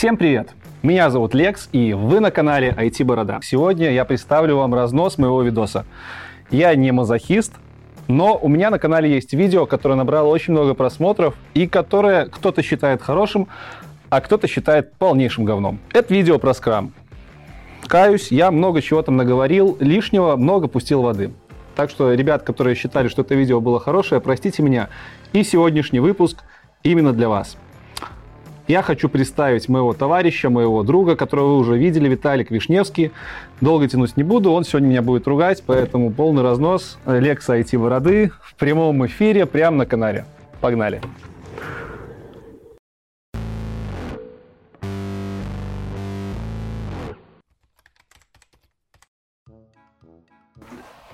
Всем привет! Меня зовут Лекс, и вы на канале IT Борода. Сегодня я представлю вам разнос моего видоса. Я не мазохист, но у меня на канале есть видео, которое набрало очень много просмотров, и которое кто-то считает хорошим, а кто-то считает полнейшим говном. Это видео про скрам. Каюсь, я много чего там наговорил, лишнего много пустил воды. Так что, ребят, которые считали, что это видео было хорошее, простите меня. И сегодняшний выпуск именно для вас. Я хочу представить моего товарища, моего друга, которого вы уже видели, Виталик Вишневский. Долго тянуть не буду, он сегодня меня будет ругать, поэтому полный разнос. Лекса IT Бороды в прямом эфире прямо на канале. Погнали!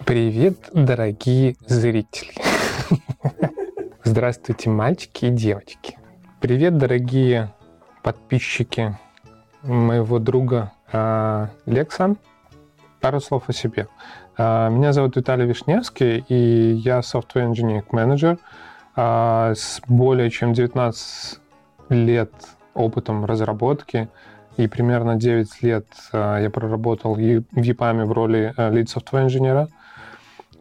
Привет, дорогие зрители! Здравствуйте, мальчики и девочки! Привет, дорогие подписчики моего друга э, Лекса. Пару слов о себе. Э, меня зовут Виталий Вишневский, и я software engineering manager э, с более чем 19 лет опытом разработки и примерно 9 лет э, я проработал в EPAM в роли э, lead software инженера.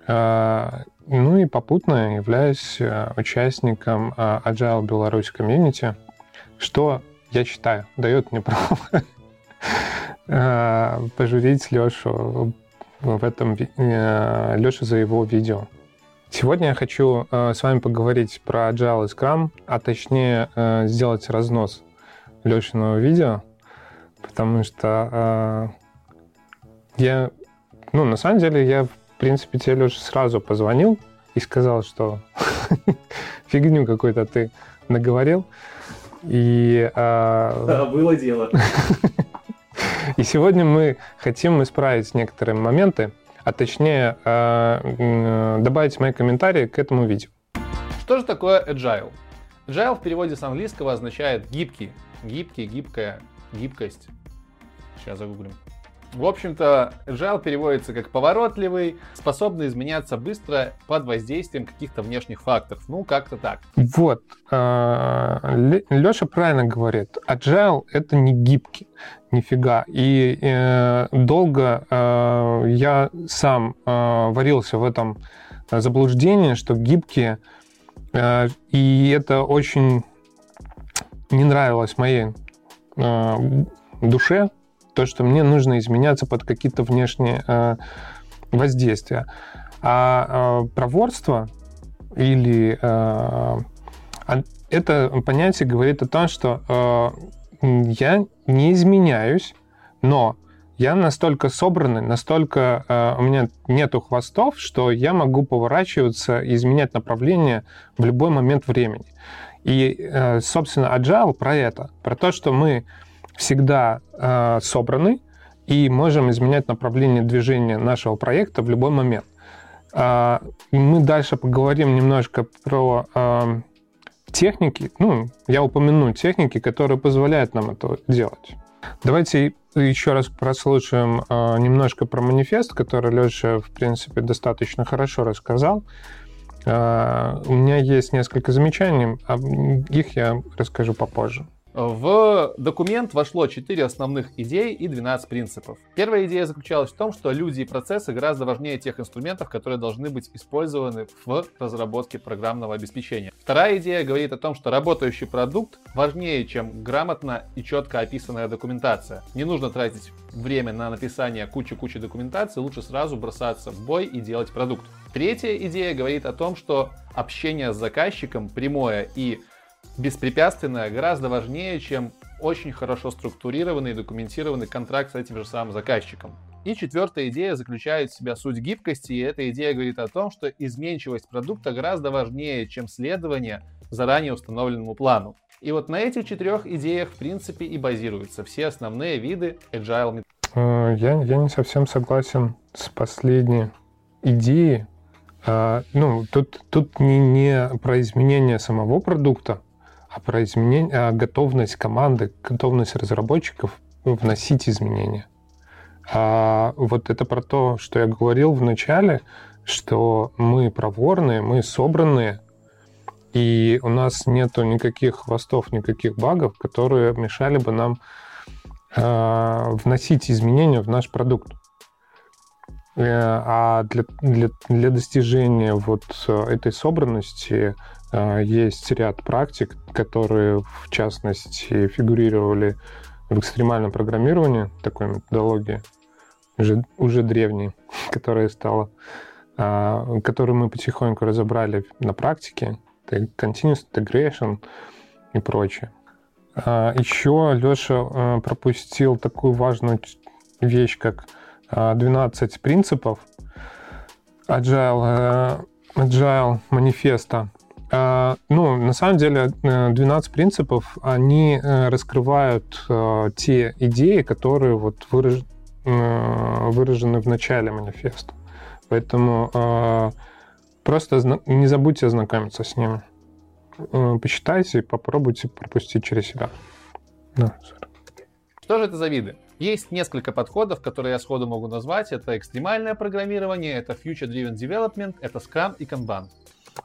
Э, ну и попутно являюсь э, участником э, Agile Беларусь комьюнити, что, я считаю, дает мне право э, пожурить Лешу в этом, Лешу за его видео. Сегодня я хочу с вами поговорить про Agile и Scrum, а точнее сделать разнос Лешиного видео, потому что я, ну, на самом деле, я в принципе, тебе, Леша, сразу позвонил и сказал, что фигню какой-то ты наговорил. И, а... Да, было дело. и сегодня мы хотим исправить некоторые моменты, а точнее а, добавить мои комментарии к этому видео. Что же такое agile? Agile в переводе с английского означает гибкий, гибкий, гибкая, гибкость. Сейчас загуглим. В общем-то, agile переводится как поворотливый, способный изменяться быстро под воздействием каких-то внешних факторов. Ну, как-то так. Вот. А, Леша правильно говорит. Agile — это не гибкий. Нифига. И э, долго э, я сам э, варился в этом заблуждении, что гибкие, и это очень не нравилось моей душе, то, что мне нужно изменяться под какие-то внешние э, воздействия. А э, проворство или э, это понятие говорит о том, что э, я не изменяюсь, но я настолько собранный, настолько э, у меня нету хвостов, что я могу поворачиваться и изменять направление в любой момент времени. И, э, собственно, agile про это, про то, что мы всегда э, собраны и можем изменять направление движения нашего проекта в любой момент. Э, мы дальше поговорим немножко про э, техники. Ну, я упомяну техники, которые позволяют нам это делать. Давайте еще раз прослушаем э, немножко про манифест, который Леша, в принципе, достаточно хорошо рассказал. Э, у меня есть несколько замечаний, а их я расскажу попозже. В документ вошло 4 основных идей и 12 принципов. Первая идея заключалась в том, что люди и процессы гораздо важнее тех инструментов, которые должны быть использованы в разработке программного обеспечения. Вторая идея говорит о том, что работающий продукт важнее, чем грамотно и четко описанная документация. Не нужно тратить время на написание кучи-кучи документации, лучше сразу бросаться в бой и делать продукт. Третья идея говорит о том, что общение с заказчиком прямое и беспрепятственная гораздо важнее, чем очень хорошо структурированный и документированный контракт с этим же самым заказчиком. И четвертая идея заключает в себя суть гибкости, и эта идея говорит о том, что изменчивость продукта гораздо важнее, чем следование заранее установленному плану. И вот на этих четырех идеях, в принципе, и базируются все основные виды agile э, я, я не совсем согласен с последней идеей. А, ну, тут, тут не, не про изменение самого продукта, а про а готовность команды, готовность разработчиков вносить изменения. А вот это про то, что я говорил в начале, что мы проворные, мы собранные, И у нас нету никаких хвостов, никаких багов, которые мешали бы нам э, вносить изменения в наш продукт. Э, а для, для, для достижения вот этой собранности э, есть ряд практик, которые, в частности, фигурировали в экстремальном программировании, такой методологии, уже, уже древней, которая стала, э, которую мы потихоньку разобрали на практике, continuous integration и прочее. Еще Леша пропустил такую важную вещь, как 12 принципов Agile, э, Agile манифеста. А, ну, на самом деле, 12 э, принципов, они э, раскрывают те идеи, которые вот выраж... выражены в начале манифеста. Поэтому просто не забудьте ознакомиться с ними. Почитайте и попробуйте пропустить через себя. Да, Что же это за виды? Есть несколько подходов, которые я сходу могу назвать. Это экстремальное программирование, это Future-Driven Development, это Scrum и Kanban.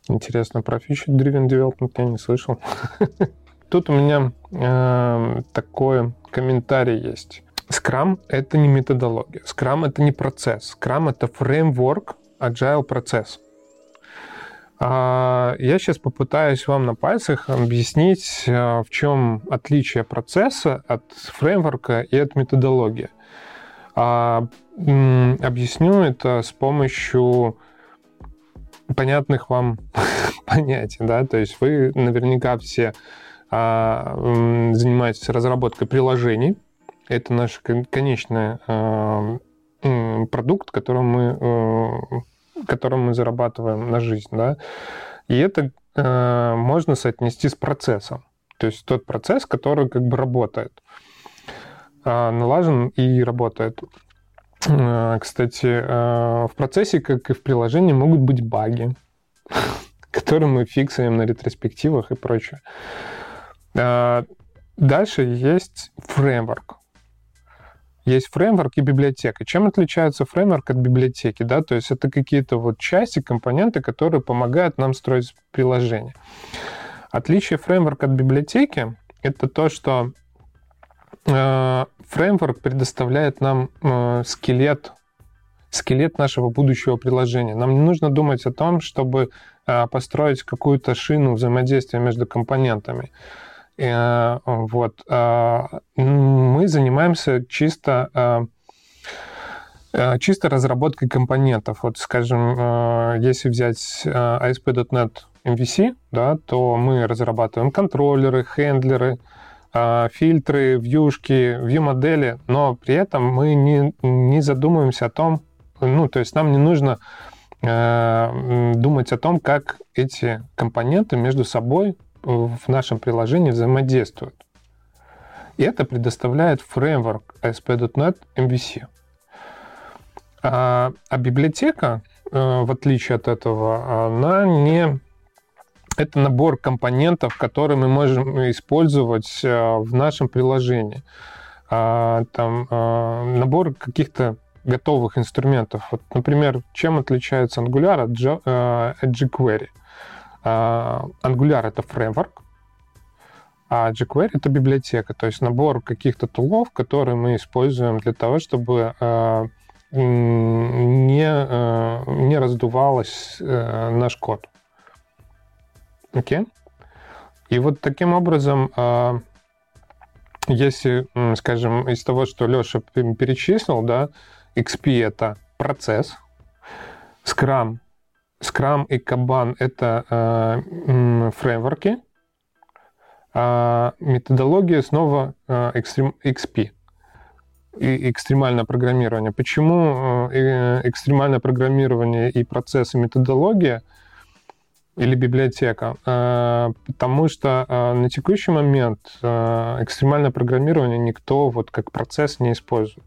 Интересно, про Future-Driven Development я не слышал. Тут у меня э, такой комментарий есть. Scrum — это не методология. Scrum — это не процесс. Scrum — это фреймворк agile процесс. А, я сейчас попытаюсь вам на пальцах объяснить, а, в чем отличие процесса от фреймворка и от методологии. А, объясню это с помощью понятных вам понятий. Да? То есть вы наверняка все занимаетесь разработкой приложений. Это наш конечный продукт, который мы э, которым мы зарабатываем на жизнь, да, и это э, можно соотнести с процессом. То есть тот процесс, который как бы работает, э, налажен и работает. Э, кстати, э, в процессе, как и в приложении, могут быть баги, которые мы фиксируем на ретроспективах и прочее. Э, дальше есть фреймворк есть фреймворк и библиотека. Чем отличается фреймворк от библиотеки? Да? То есть это какие-то вот части, компоненты, которые помогают нам строить приложение. Отличие фреймворка от библиотеки — это то, что фреймворк предоставляет нам э, скелет, скелет нашего будущего приложения. Нам не нужно думать о том, чтобы э, построить какую-то шину взаимодействия между компонентами. Э, вот. Мы занимаемся чисто э, чисто разработкой компонентов. Вот, скажем, э, если взять ASP.NET MVC, да, то мы разрабатываем контроллеры, хендлеры, фильтры, вьюшки, view-модели, но при этом мы не, не задумываемся о том, ну, то есть нам не нужно думать о том, как эти компоненты между собой в нашем приложении взаимодействуют. И это предоставляет фреймворк ASP.NET MVC. А, а библиотека, э, в отличие от этого, она не... Это набор компонентов, которые мы можем использовать э, в нашем приложении. А, там э, набор каких-то готовых инструментов. Вот, например, чем отличается Angular от jQuery? А, Angular — это фреймворк, а jQuery — это библиотека, то есть набор каких-то тулов, которые мы используем для того, чтобы не, не раздувалось э, наш код. Окей? Okay? И вот таким образом, если, скажем, из того, что Леша перечислил, да, XP — это процесс, Scrum Scrum и Kanban — это э, фреймворки, а методология снова экстрем, XP и экстремальное программирование. Почему э, экстремальное программирование и процессы методология или библиотека? Э, потому что э, на текущий момент э, экстремальное программирование никто вот как процесс не использует.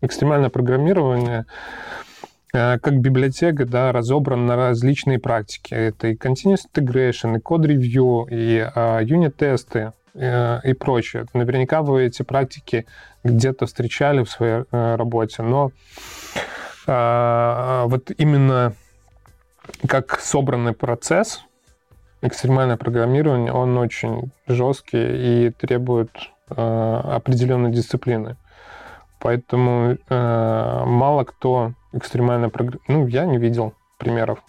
Экстремальное программирование как библиотека, да, разобран на различные практики. Это и continuous integration, и code review, и юнит-тесты и прочее. Наверняка вы эти практики где-то встречали в своей работе, но вот именно как собранный процесс, экстремальное программирование, он очень жесткий и требует э, определенной дисциплины. Поэтому э, мало кто экстремально программирует. Ну, я не видел примеров.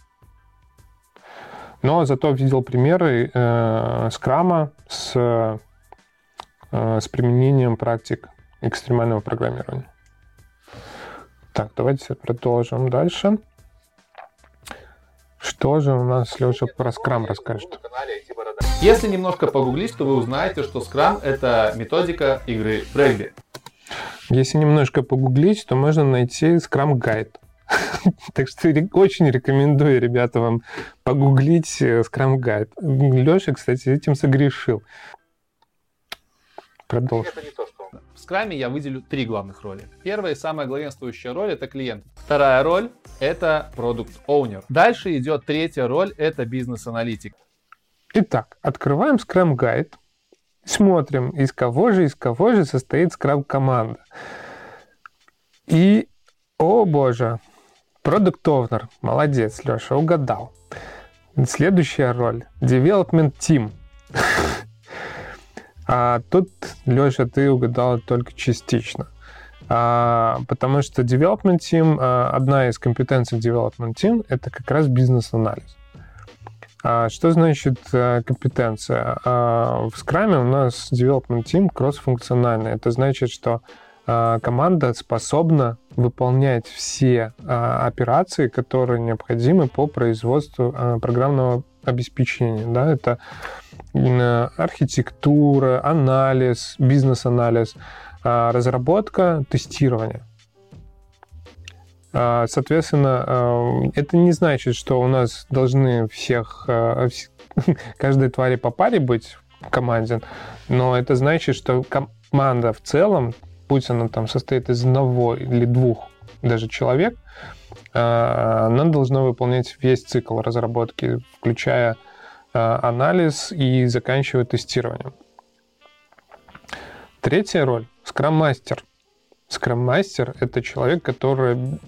Но зато видел примеры э, скрама с, э, с применением практик экстремального программирования. Так, давайте продолжим дальше. Что же у нас Леша про скрам расскажет? Если немножко погуглить, то вы узнаете, что скрам это методика игры в регби. Если немножко погуглить, то можно найти скрам гайд. Так что очень рекомендую, ребята, вам погуглить Scrum Guide. Леша, кстати, этим согрешил. Продолжим. Это не то, что В скраме я выделю три главных роли. Первая и самая главенствующая роль — это клиент. Вторая роль — это продукт оунер Дальше идет третья роль — это бизнес-аналитик. Итак, открываем Scrum Guide, смотрим, из кого же, из кого же состоит Scrum команда. И, о боже, Product Owner. Молодец, Леша, угадал. Следующая роль. Development Team. А тут, Леша, ты угадал только частично. А, потому что Development Team, а, одна из компетенций Development Team, это как раз бизнес-анализ. А, что значит а, компетенция? А, в Scrum у нас Development Team кросс-функциональный. Это значит, что а, команда способна выполнять все а, операции, которые необходимы по производству программного обеспечения. Да? Это архитектура, анализ, бизнес-анализ, разработка, тестирование. Соответственно, это не значит, что у нас должны всех, каждой твари по паре быть в команде, но это значит, что команда в целом будь она там состоит из одного или двух даже человек, а, она должна выполнять весь цикл разработки, включая а, анализ и заканчивая тестированием. Третья роль — скрам-мастер. Скрам-мастер — это человек, который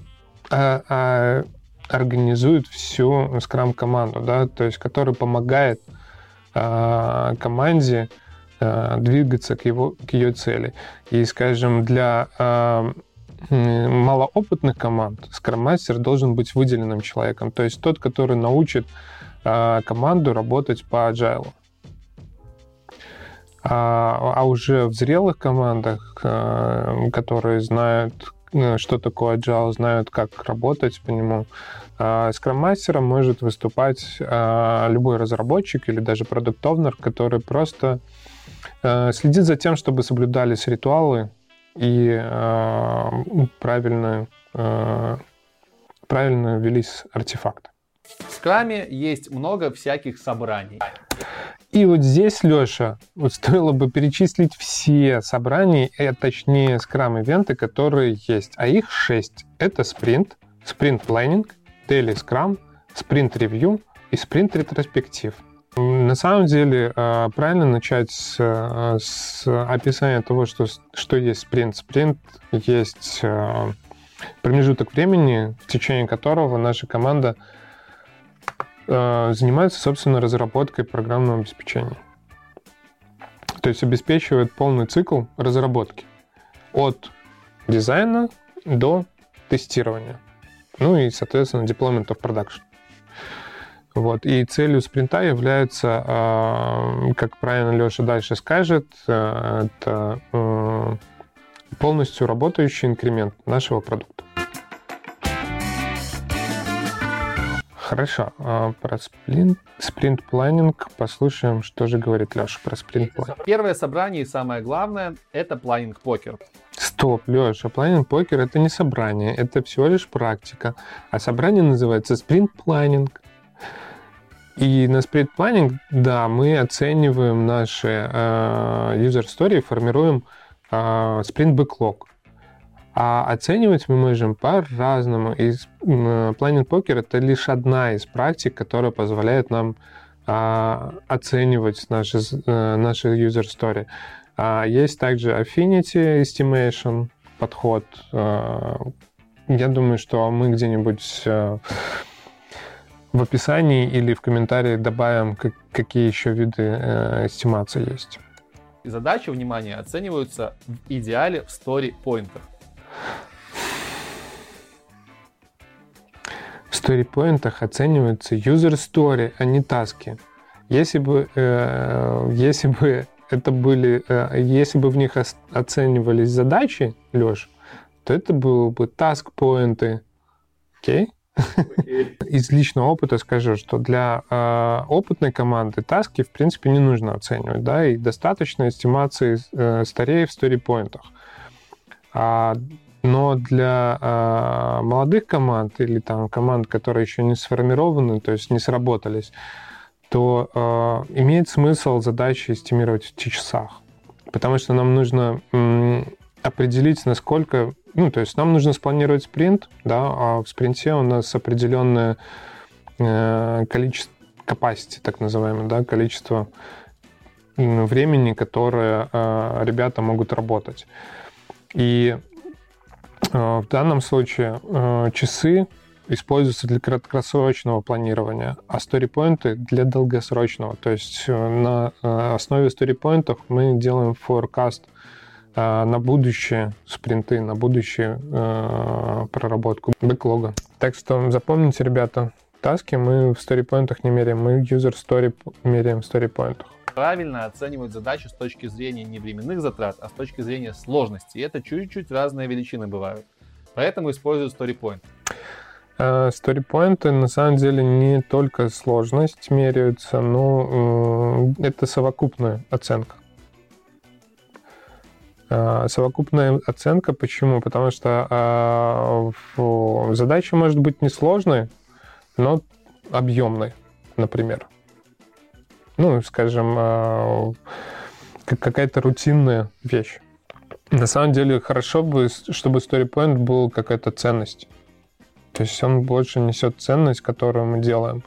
а, организует всю скрам-команду, да, то есть который помогает команде Э, двигаться к, его, к ее цели. И, скажем, для э, малоопытных команд скрам-мастер должен быть выделенным человеком, то есть тот, который научит э, команду работать по agile. А, а уже в зрелых командах, которые знают, что такое agile, знают, как работать по нему, скрам-мастером может выступать любой разработчик или даже продуктовнер, который просто Э, следит за тем, чтобы соблюдались ритуалы и э, правильно, э, правильно велись артефакты. В скраме есть много всяких собраний. И вот здесь, Леша, вот стоило бы перечислить все собрания, а точнее скрам-ивенты, которые есть. А их шесть. Это спринт, спринт-планинг, daily скрам, спринт-ревью и спринт-ретроспектив. На самом деле, э, правильно начать с, э, с описания того, что, что есть спринт. Спринт есть промежуток времени, в течение которого наша команда занимается, собственно, разработкой программного обеспечения. То есть обеспечивает полный цикл разработки от дизайна до тестирования. Ну и, соответственно, deployment of production. Вот. И целью спринта является, а, как правильно Леша дальше скажет, э, это э, полностью работающий инкремент нашего продукта. Хорошо. А про спринт, спринт планинг послушаем, что же говорит Леша про спринт планинг. Первое собрание и самое главное — это планинг покер. Стоп, Леша, планинг покер — это не собрание, это всего лишь практика. А собрание называется спринт планинг. И на Sprint Planning, да, мы оцениваем наши э, user story, формируем э, Sprint Backlog. А оценивать мы можем по-разному. И Planning Poker — это лишь одна из практик, которая позволяет нам э, оценивать наши, э, наши user story. А есть также Affinity Estimation подход. Э, я думаю, что мы где-нибудь... Э, в описании или в комментарии добавим, как, какие еще виды э, эстимации есть. Задачи, внимание, оцениваются в идеале в story-поинтах. В story-поинтах оцениваются user story, а не таски. Если бы, э, если бы это были, э, если бы в них оценивались задачи, Леш, то это было бы task-поинты. Окей? Из личного опыта скажу, что для э, опытной команды таски, в принципе, не нужно оценивать, да, и достаточно эстимации э, старей в сторипоинтах. А, но для э, молодых команд или там команд, которые еще не сформированы, то есть не сработались, то э, имеет смысл задачи эстимировать в часах, потому что нам нужно определить, насколько ну, то есть нам нужно спланировать спринт, да, а в спринте у нас определенное э, количество capacity, так называемое, да, количество времени, которое ребята могут работать. И э, в данном случае э, часы используются для краткосрочного планирования, а сторипоинты для долгосрочного. То есть э, на основе сторипоинтов мы делаем а, на будущее спринты, на будущее проработку бэклога. Так что запомните, ребята, таски мы в сторипоинтах не меряем, мы user story меряем в сторипоинтах. Правильно оценивать задачу с точки зрения не временных затрат, а с точки зрения сложности. И это чуть-чуть разные величины бывают. Поэтому использую StoryPoint. Сторипоинты на самом деле не только сложность меряются, но э, это совокупная оценка. А, совокупная оценка. Почему? Потому что э, задача может быть несложной, но объемной, например. Ну, скажем, э, какая-то рутинная вещь. На самом деле хорошо бы, чтобы StoryPoint был какая-то ценность. То есть он больше несет ценность, которую мы делаем.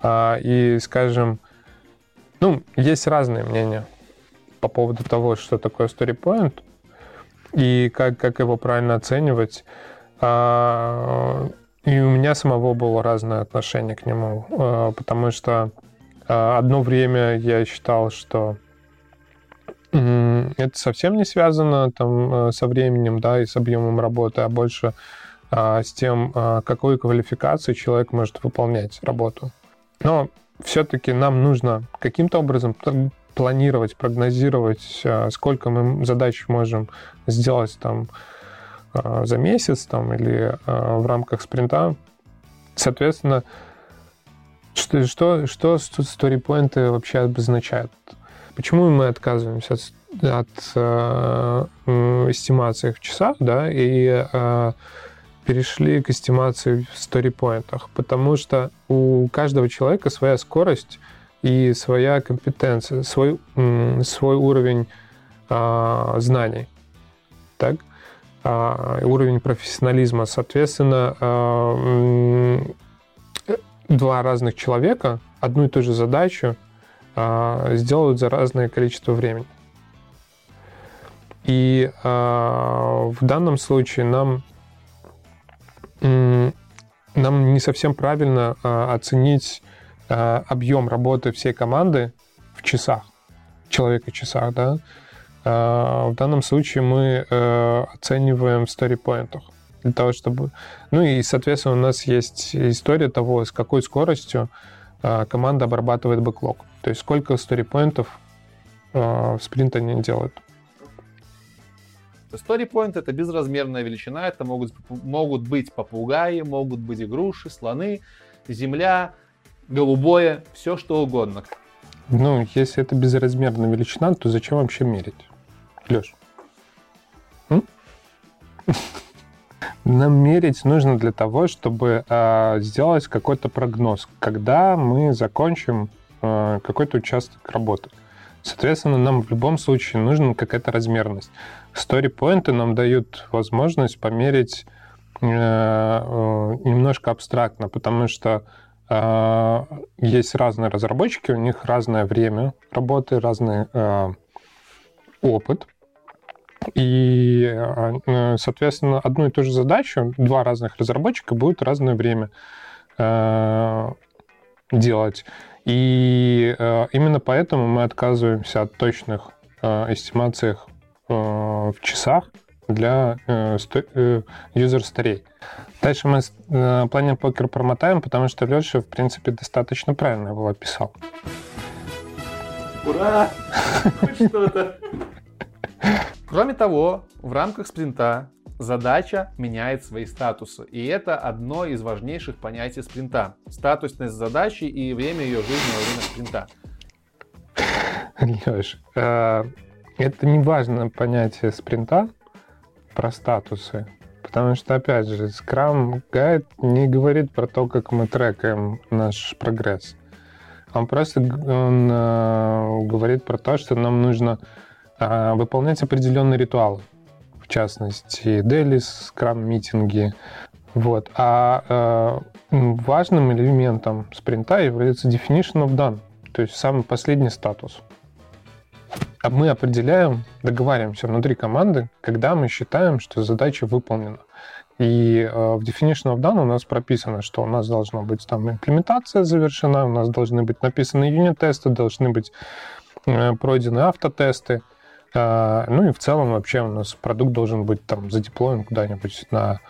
А, и, скажем, ну, есть разные мнения по поводу того, что такое story и как, как его правильно оценивать. А, и у меня самого было разное отношение к нему, а, потому что одно время я считал, что это совсем не связано там, со временем да, и с объемом работы, а больше с тем, какой квалификацией человек может выполнять работу. Но все-таки нам нужно каким-то образом планировать, прогнозировать, э, сколько мы задач можем сделать там э, за месяц там, или э, в рамках спринта. Соответственно, что, что, что сторипоинты вообще обозначают? Почему мы отказываемся от, от э, эстимации в часах, да, и э, перешли к эстимации в сторипоинтах? Потому что у каждого человека своя скорость и своя компетенция, свой, свой уровень а, знаний. Так? А, уровень профессионализма. Соответственно, а, два разных человека одну и ту же задачу а, сделают за разное количество времени. И а, в данном случае нам, нам не совсем правильно а, оценить Э, объем работы всей команды в часах, человека-часах, да, э, в данном случае мы э, оцениваем в сторипоинтах для того, чтобы... Ну и, соответственно, у нас есть история того, с какой скоростью команда обрабатывает бэклог. То есть сколько сторипоинтов в спринт они делают. Storypoint это безразмерная величина, это могут, могут быть попугаи, могут быть игруши, слоны, земля, голубое, все что угодно. Ну, если это безразмерная величина, то зачем вообще мерить? Леш? Нам мерить нужно для того, чтобы э, сделать какой-то прогноз, когда мы закончим э, какой-то участок работы. Соответственно, нам в любом случае нужна какая-то размерность. Story-поинты нам дают возможность померить э, э, немножко абстрактно, потому что а, есть разные разработчики, у них разное время работы, разный а, опыт. И, а, соответственно, одну и ту же задачу два разных разработчика будет разное время э, делать. И э, именно поэтому мы отказываемся от точных э, эстимаций э, в часах для э, э, юзер-старей. Дальше мы э, планер покер промотаем, потому что Леша, в принципе, достаточно правильно его описал. Ура! Хоть что-то. Кроме того, в рамках спринта задача меняет свои статусы. И это одно из важнейших понятий спринта. Статусность задачи и время ее жизни во время спринта. Леш, э, это не важное понятие спринта про статусы. Потому что, опять же, Scrum Guide не говорит про то, как мы трекаем наш прогресс. Он просто он, э, говорит про то, что нам нужно выполнять определенные ритуалы. В частности, делис, скрам-митинги. Вот. А э, важным элементом спринта является definition of done, то есть самый последний статус. А мы определяем, договариваемся внутри команды, когда мы считаем, что задача выполнена. И э, в Definition of Done у нас прописано, что у нас должна быть там имплементация завершена, у нас должны быть написаны юнит-тесты, должны быть э, пройдены автотесты. Э, ну и в целом вообще у нас продукт должен быть там задеплоен куда-нибудь на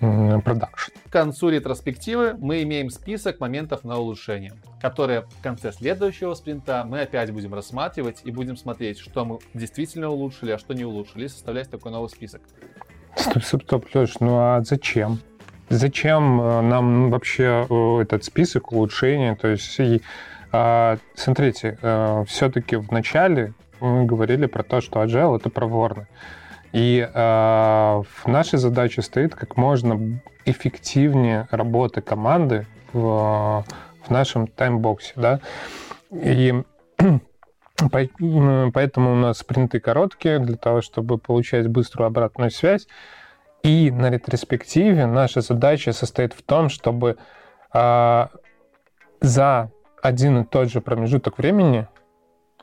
продакшн. К концу ретроспективы мы имеем список моментов на улучшение, которые в конце следующего спринта мы опять будем рассматривать и будем смотреть, что мы действительно улучшили, а что не улучшили, и составлять такой новый список. Стоп, стоп, стоп, Леш, ну а зачем? Зачем э, нам вообще э, этот список улучшений? То есть, и, а, смотрите, э, все-таки в начале мы говорили про то, что agile — это проворно. И э, в нашей стоит как можно эффективнее работа команды в, в нашем таймбоксе. Да? И поэтому у нас спринты короткие для того, чтобы получать быструю обратную связь. И на ретроспективе наша задача состоит в том, чтобы э, за один и тот же промежуток времени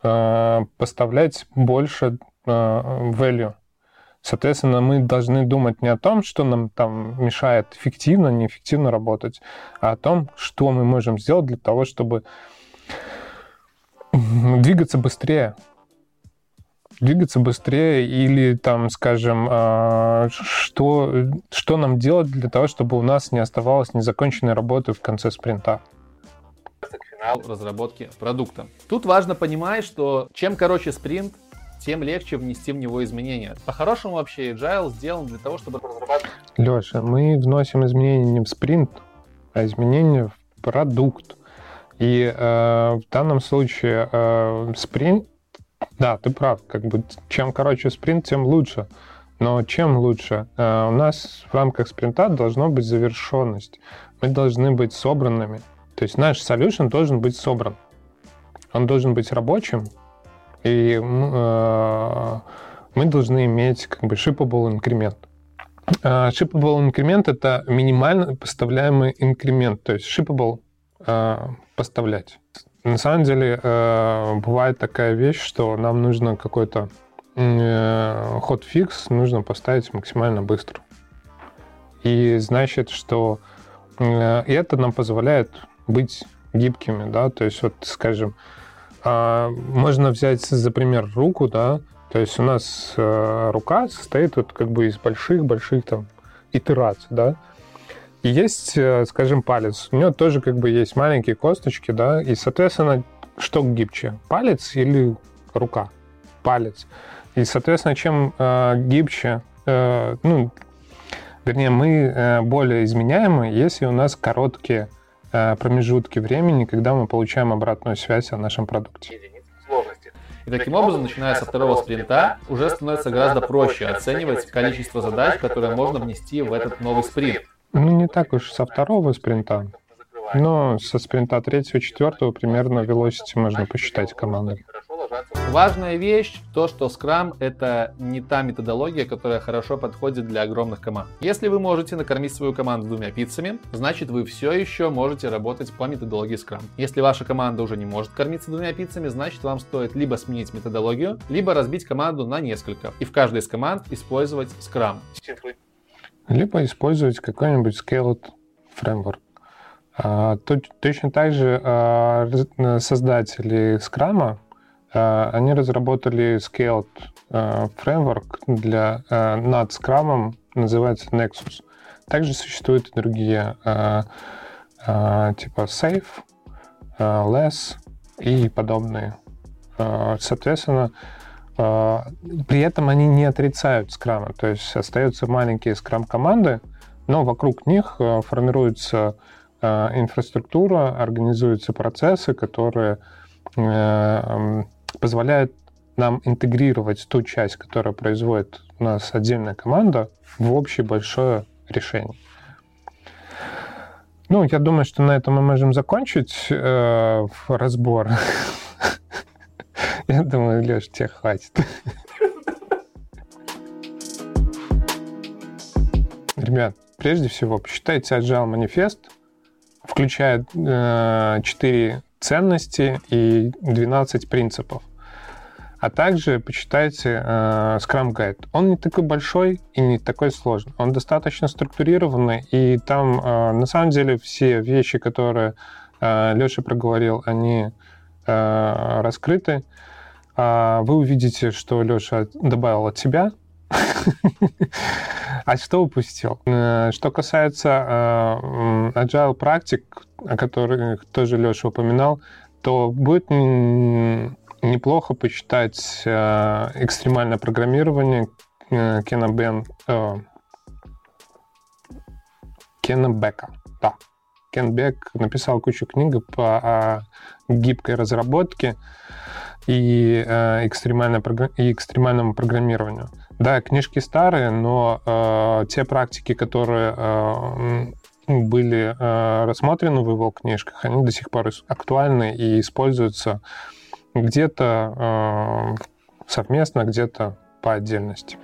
поставлять больше э, value Соответственно, мы должны думать не о том, что нам там мешает эффективно, неэффективно работать, а о том, что мы можем сделать для того, чтобы двигаться быстрее. Двигаться быстрее или там, скажем, а, что, что нам делать для того, чтобы у нас не оставалось незаконченной работы в конце спринта финал разработки продукта. Тут важно понимать, что чем короче спринт, тем легче внести в него изменения. По-хорошему вообще Agile сделан для того, чтобы разрабатывать... Леша, мы вносим изменения не в спринт, а изменения в продукт. И э, в данном случае э, спринт, да, ты прав, как бы чем короче спринт, тем лучше. Но чем лучше? Э, у нас в рамках спринта должна быть завершенность. Мы должны быть собранными. То есть наш solution должен быть собран. Он должен быть рабочим, и э, мы должны иметь как бы shippable инкремент. Uh, shippable инкремент — это минимально поставляемый инкремент, то есть shippable uh, поставлять. На самом деле uh, бывает такая вещь, что нам нужно какой-то hotfix нужно поставить максимально быстро. И значит, что это нам позволяет быть гибкими, да, то есть вот, скажем, а, можно взять за пример руку, да, то есть у нас э, рука состоит вот как бы из больших-больших там итераций, да, и есть, э, скажем, палец. У него тоже как бы есть маленькие косточки, да, и, соответственно, что гибче, палец или рука? Палец. И, соответственно, чем э, гибче, э, ну, вернее, мы э, более изменяемы, если у нас короткие промежутки времени, когда мы получаем обратную связь о нашем продукте. И таким образом, начиная со второго спринта, уже становится гораздо проще оценивать количество задач, которые можно внести в этот новый спринт. Ну, не так уж со второго спринта. Но со спринта третьего, четвертого примерно velocity можно посчитать командой. Важная вещь то, что Scrum это не та методология, которая хорошо подходит для огромных команд. Если вы можете накормить свою команду двумя пиццами, значит вы все еще можете работать по методологии Scrum. Если ваша команда уже не может кормиться двумя пиццами, значит вам стоит либо сменить методологию, либо разбить команду на несколько и в каждой из команд использовать Scrum. Либо использовать какой-нибудь scaled framework. А, точно так же а, создатели Scrum, они разработали Scaled Framework для, над Scrum, называется Nexus. Также существуют другие, типа Safe, Less и подобные. Соответственно, при этом они не отрицают скрама, то есть остаются маленькие скрам-команды, но вокруг них формируется инфраструктура, организуются процессы, которые позволяют нам интегрировать ту часть, которая производит у нас отдельная команда, в общее большое решение. Ну, я думаю, что на этом мы можем закончить э, разбор. Я думаю, Леш, тебе хватит. Ребят, прежде всего, посчитайте Agile манифест – включает э, 4 ценности и 12 принципов. А также почитайте э, Scrum Guide. Он не такой большой и не такой сложный. Он достаточно структурированный, и там э, на самом деле все вещи, которые э, Леша проговорил, они э, раскрыты. Э, вы увидите, что Леша добавил от себя, а что упустил? Э, что касается э, agile практик, о которых тоже Леша упоминал, то будет неплохо почитать э, экстремальное программирование Кена Бен... Кена Бека. Да. Кен Бек написал кучу книг по гибкой разработке и, экстремально, и экстремальному программированию. Да, книжки старые, но э, те практики, которые э, были э, рассмотрены в его книжках, они до сих пор актуальны и используются где-то э, совместно, где-то по отдельности.